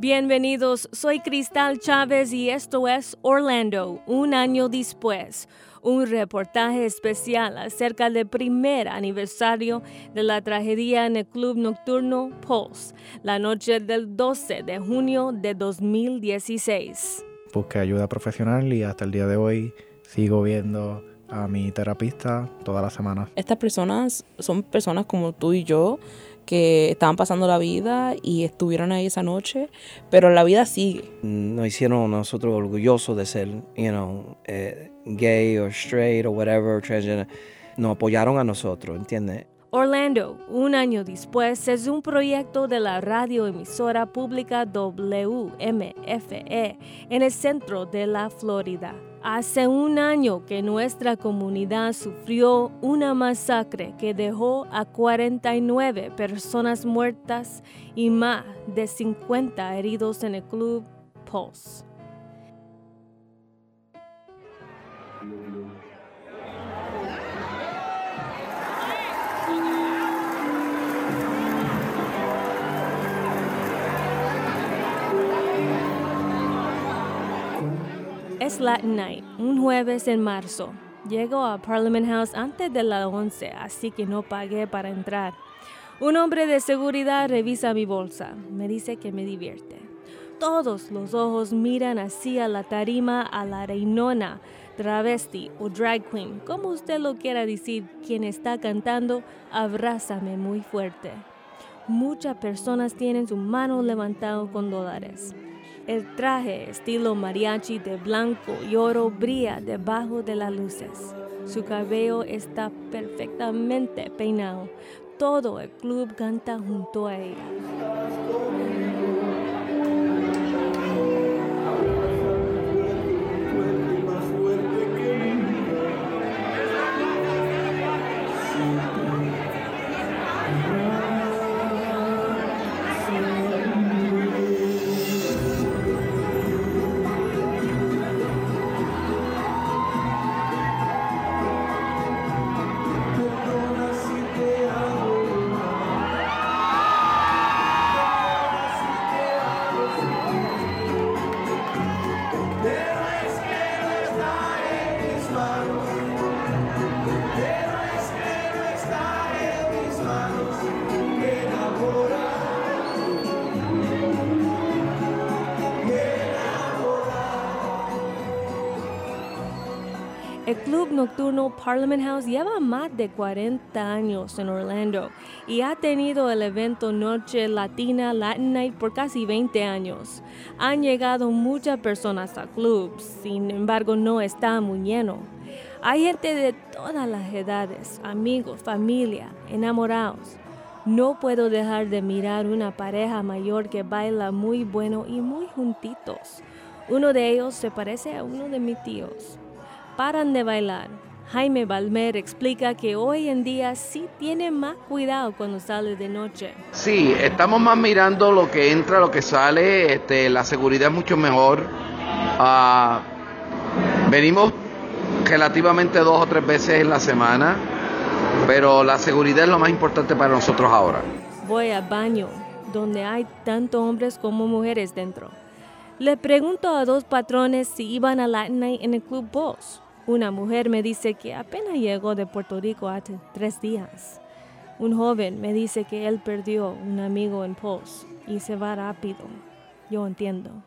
Bienvenidos, soy Cristal Chávez y esto es Orlando, un año después, un reportaje especial acerca del primer aniversario de la tragedia en el club nocturno Pulse, la noche del 12 de junio de 2016. Busqué ayuda profesional y hasta el día de hoy sigo viendo a mi terapista toda la semana. Estas personas son personas como tú y yo que estaban pasando la vida y estuvieron ahí esa noche, pero la vida sigue. Nos hicieron nosotros orgullosos de ser, you know, eh, gay o straight o whatever, transgender. Nos apoyaron a nosotros, ¿entiendes? Orlando, un año después, es un proyecto de la radioemisora pública WMFE en el centro de la Florida. Hace un año que nuestra comunidad sufrió una masacre que dejó a 49 personas muertas y más de 50 heridos en el club Pulse. Es Latin Night, un jueves en marzo. Llego a Parliament House antes de las 11, así que no pagué para entrar. Un hombre de seguridad revisa mi bolsa. Me dice que me divierte. Todos los ojos miran hacia la tarima a la reinona, travesti o drag queen, como usted lo quiera decir, quien está cantando Abrázame muy fuerte. Muchas personas tienen su mano levantada con dólares. El traje estilo mariachi de blanco y oro brilla debajo de las luces. Su cabello está perfectamente peinado. Todo el club canta junto a ella. El club nocturno Parliament House lleva más de 40 años en Orlando y ha tenido el evento Noche Latina Latin Night por casi 20 años. Han llegado muchas personas al club, sin embargo no está muy lleno. Hay gente de todas las edades, amigos, familia, enamorados. No puedo dejar de mirar una pareja mayor que baila muy bueno y muy juntitos. Uno de ellos se parece a uno de mis tíos paran de bailar. Jaime Balmer explica que hoy en día sí tiene más cuidado cuando sale de noche. Sí, estamos más mirando lo que entra, lo que sale, este, la seguridad es mucho mejor. Ah, venimos relativamente dos o tres veces en la semana, pero la seguridad es lo más importante para nosotros ahora. Voy al baño, donde hay tanto hombres como mujeres dentro. Le pregunto a dos patrones si iban a Latin Night en el Club Boss. Una mujer me dice que apenas llegó de Puerto Rico hace tres días. Un joven me dice que él perdió un amigo en Pulse y se va rápido. Yo entiendo.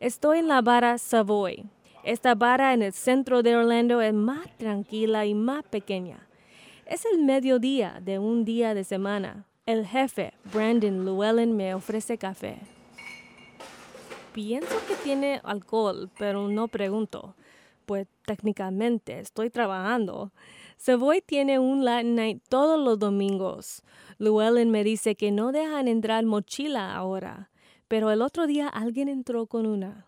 Estoy en la vara Savoy. Esta vara en el centro de Orlando es más tranquila y más pequeña. Es el mediodía de un día de semana. El jefe, Brandon Llewellyn, me ofrece café. Pienso que tiene alcohol, pero no pregunto pues técnicamente estoy trabajando. Savoy tiene un Latin Night todos los domingos. Llewellyn me dice que no dejan entrar mochila ahora, pero el otro día alguien entró con una.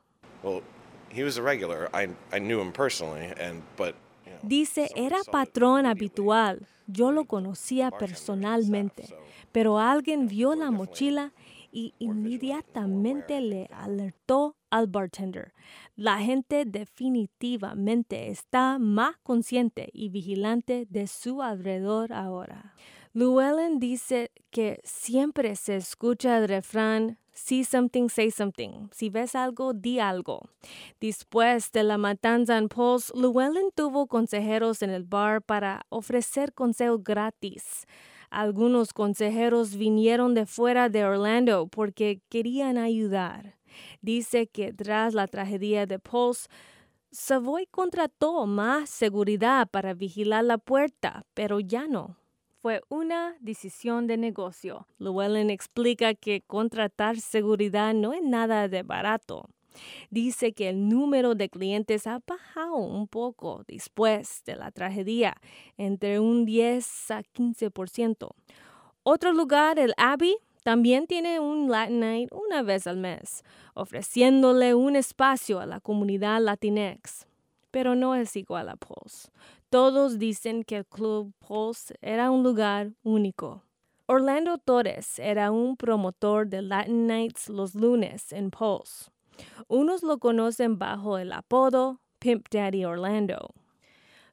Dice, era patrón habitual. Yo lo conocía personalmente, pero alguien vio la mochila y inmediatamente le alertó al bartender. La gente definitivamente está más consciente y vigilante de su alrededor ahora. Llewellyn dice que siempre se escucha el refrán See something, say something. Si ves algo, di algo. Después de la matanza en Pulse, Llewellyn tuvo consejeros en el bar para ofrecer consejo gratis. Algunos consejeros vinieron de fuera de Orlando porque querían ayudar. Dice que tras la tragedia de Pulse, Savoy contrató más seguridad para vigilar la puerta, pero ya no fue una decisión de negocio. Llewellyn explica que contratar seguridad no es nada de barato. Dice que el número de clientes ha bajado un poco después de la tragedia, entre un 10 a 15%. Otro lugar, el Abbey, también tiene un Latin Night una vez al mes, ofreciéndole un espacio a la comunidad Latinx. Pero no es igual a Pulse. Todos dicen que el Club Pulse era un lugar único. Orlando Torres era un promotor de Latin Nights los lunes en Pulse. Unos lo conocen bajo el apodo Pimp Daddy Orlando.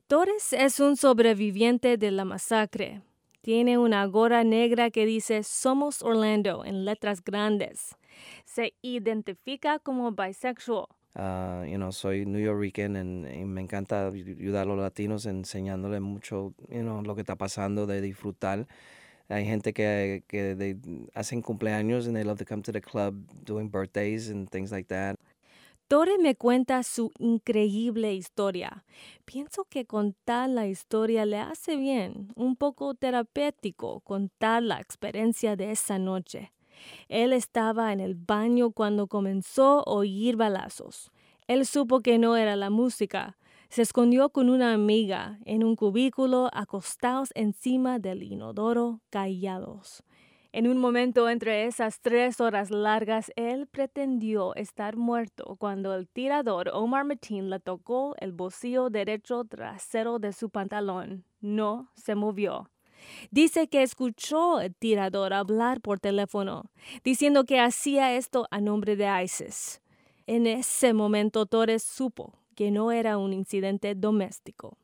Torres es un sobreviviente de la masacre. Tiene una gorra negra que dice Somos Orlando en letras grandes. Se identifica como bisexual Uh, you know, soy New Yorkican y me encanta ayudar a los latinos enseñándoles mucho, you know, lo que está pasando, de disfrutar. Hay gente que, que hacen cumpleaños and they love to come to the club doing birthdays and things like that. Tore me cuenta su increíble historia. Pienso que contar la historia le hace bien, un poco terapéutico, contar la experiencia de esa noche. Él estaba en el baño cuando comenzó a oír balazos. Él supo que no era la música. Se escondió con una amiga en un cubículo acostados encima del inodoro, callados. En un momento entre esas tres horas largas, él pretendió estar muerto cuando el tirador Omar Mateen le tocó el bolsillo derecho trasero de su pantalón. No se movió. Dice que escuchó al tirador hablar por teléfono, diciendo que hacía esto a nombre de ISIS. En ese momento Torres supo que no era un incidente doméstico.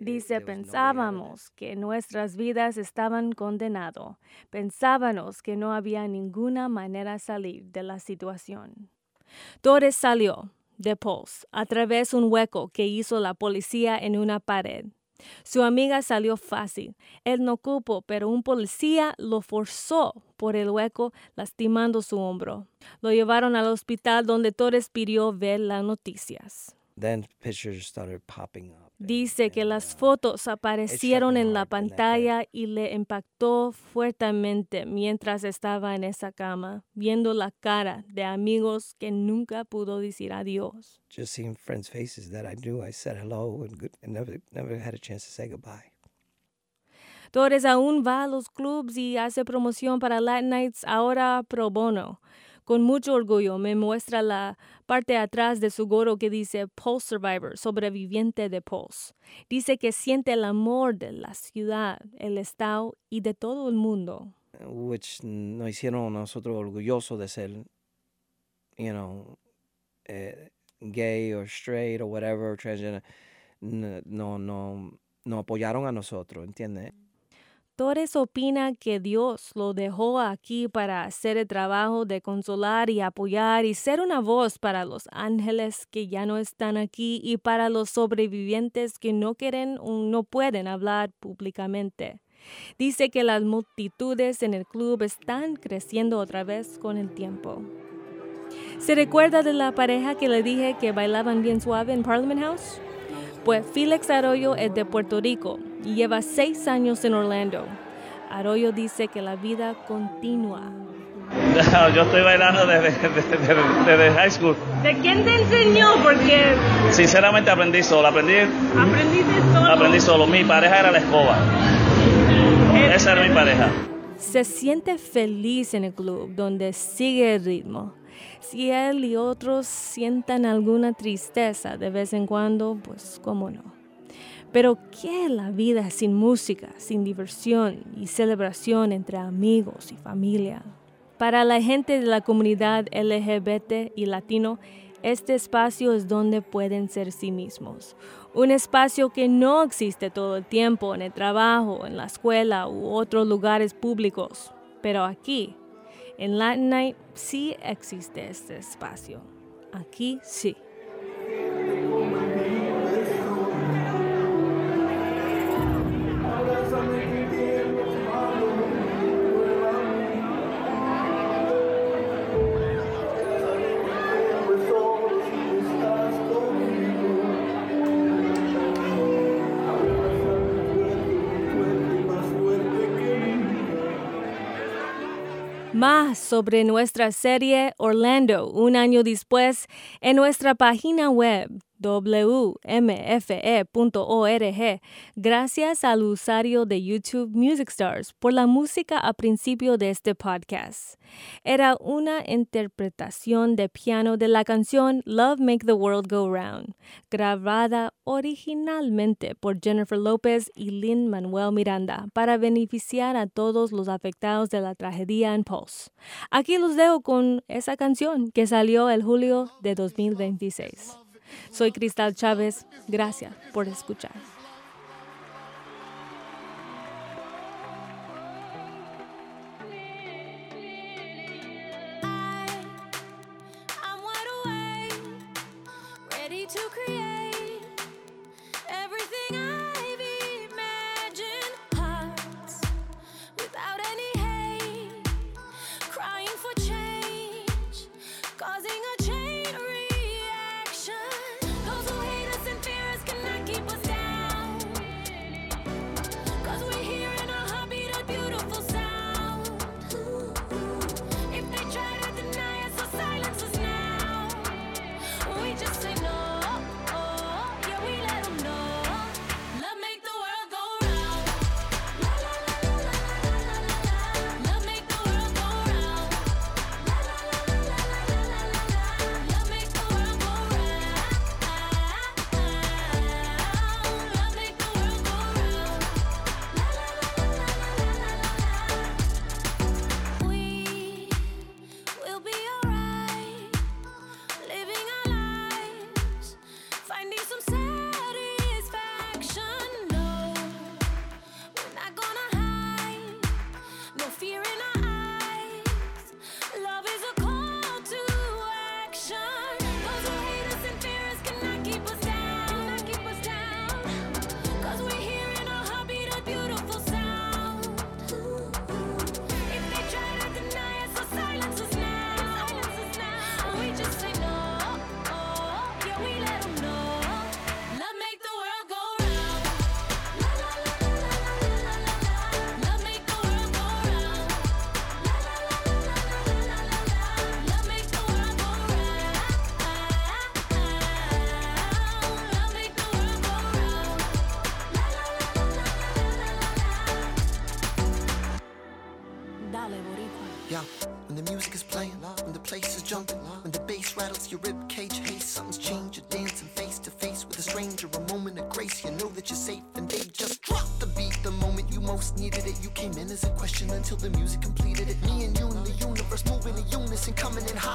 Dice, pensábamos que nuestras vidas estaban condenadas. Pensábamos que no había ninguna manera de salir de la situación. Torres salió, de Pulse a través de un hueco que hizo la policía en una pared. Su amiga salió fácil. Él no cupo, pero un policía lo forzó por el hueco, lastimando su hombro. Lo llevaron al hospital donde Torres pidió ver las noticias. Dice que las uh, fotos aparecieron en la pantalla y le impactó fuertemente mientras estaba en esa cama, viendo la cara de amigos que nunca pudo decir adiós. Just seeing friends' faces that I knew, I said hello and, never, never had a chance to say goodbye. Torres aún va a los clubs y hace promoción para Latin Nights ahora pro bono. Con mucho orgullo me muestra la parte atrás de su gorro que dice Pulse Survivor, sobreviviente de Pulse. Dice que siente el amor de la ciudad, el estado y de todo el mundo. Which nos hicieron nosotros orgullosos de ser, you know, eh, gay or straight or whatever, transgender. No, no, no apoyaron a nosotros, ¿entiendes? Torres opina que Dios lo dejó aquí para hacer el trabajo de consolar y apoyar y ser una voz para los ángeles que ya no están aquí y para los sobrevivientes que no quieren o no pueden hablar públicamente. Dice que las multitudes en el club están creciendo otra vez con el tiempo. ¿Se recuerda de la pareja que le dije que bailaban bien suave en Parliament House? Pues Felix Arroyo es de Puerto Rico y lleva seis años en Orlando. Arroyo dice que la vida continúa. Yo estoy bailando desde, high school. ¿De quién te enseñó? Porque... Sinceramente aprendí solo. Aprendí, solo? Aprendí solo. Mi pareja era la escoba. Esa era mi pareja. Se siente feliz en el club donde sigue el ritmo. Si él y otros sientan alguna tristeza de vez en cuando, pues cómo no. Pero ¿qué es la vida sin música, sin diversión y celebración entre amigos y familia? Para la gente de la comunidad LGBT y latino, este espacio es donde pueden ser sí mismos. Un espacio que no existe todo el tiempo en el trabajo, en la escuela u otros lugares públicos. Pero aquí, en Latin Night, sí existe este espacio. Aquí sí. Más sobre nuestra serie Orlando un año después en nuestra página web wmfe.org. Gracias al usuario de YouTube Music Stars por la música a principio de este podcast. Era una interpretación de piano de la canción Love Make the World Go Round, grabada originalmente por Jennifer Lopez y Lin Manuel Miranda para beneficiar a todos los afectados de la tragedia en Pulse. Aquí los dejo con esa canción que salió el julio de 2026. Soy Cristal Chávez. Gracias por escuchar.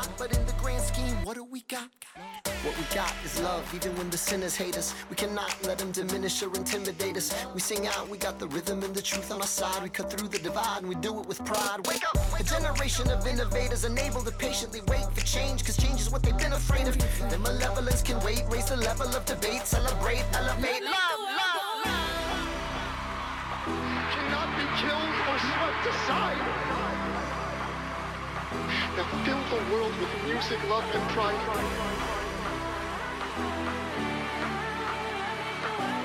Coming in hot, but in the grand scheme, what do we got? What we got is love, even when the sinners hate us. We cannot let them diminish or intimidate us. We sing out, we got the rhythm and the truth on our side. We cut through the divide and we do it with pride. Wake up! A generation of innovators unable to patiently wait for change, cause change is what they've been afraid of. Their malevolence can wait, raise the level of debate, celebrate, elevate, love, love, love. cannot be killed or swept aside. Now fill the world with music, love, and pride.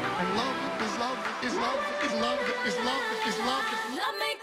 And love is love is love is love is love is love is love.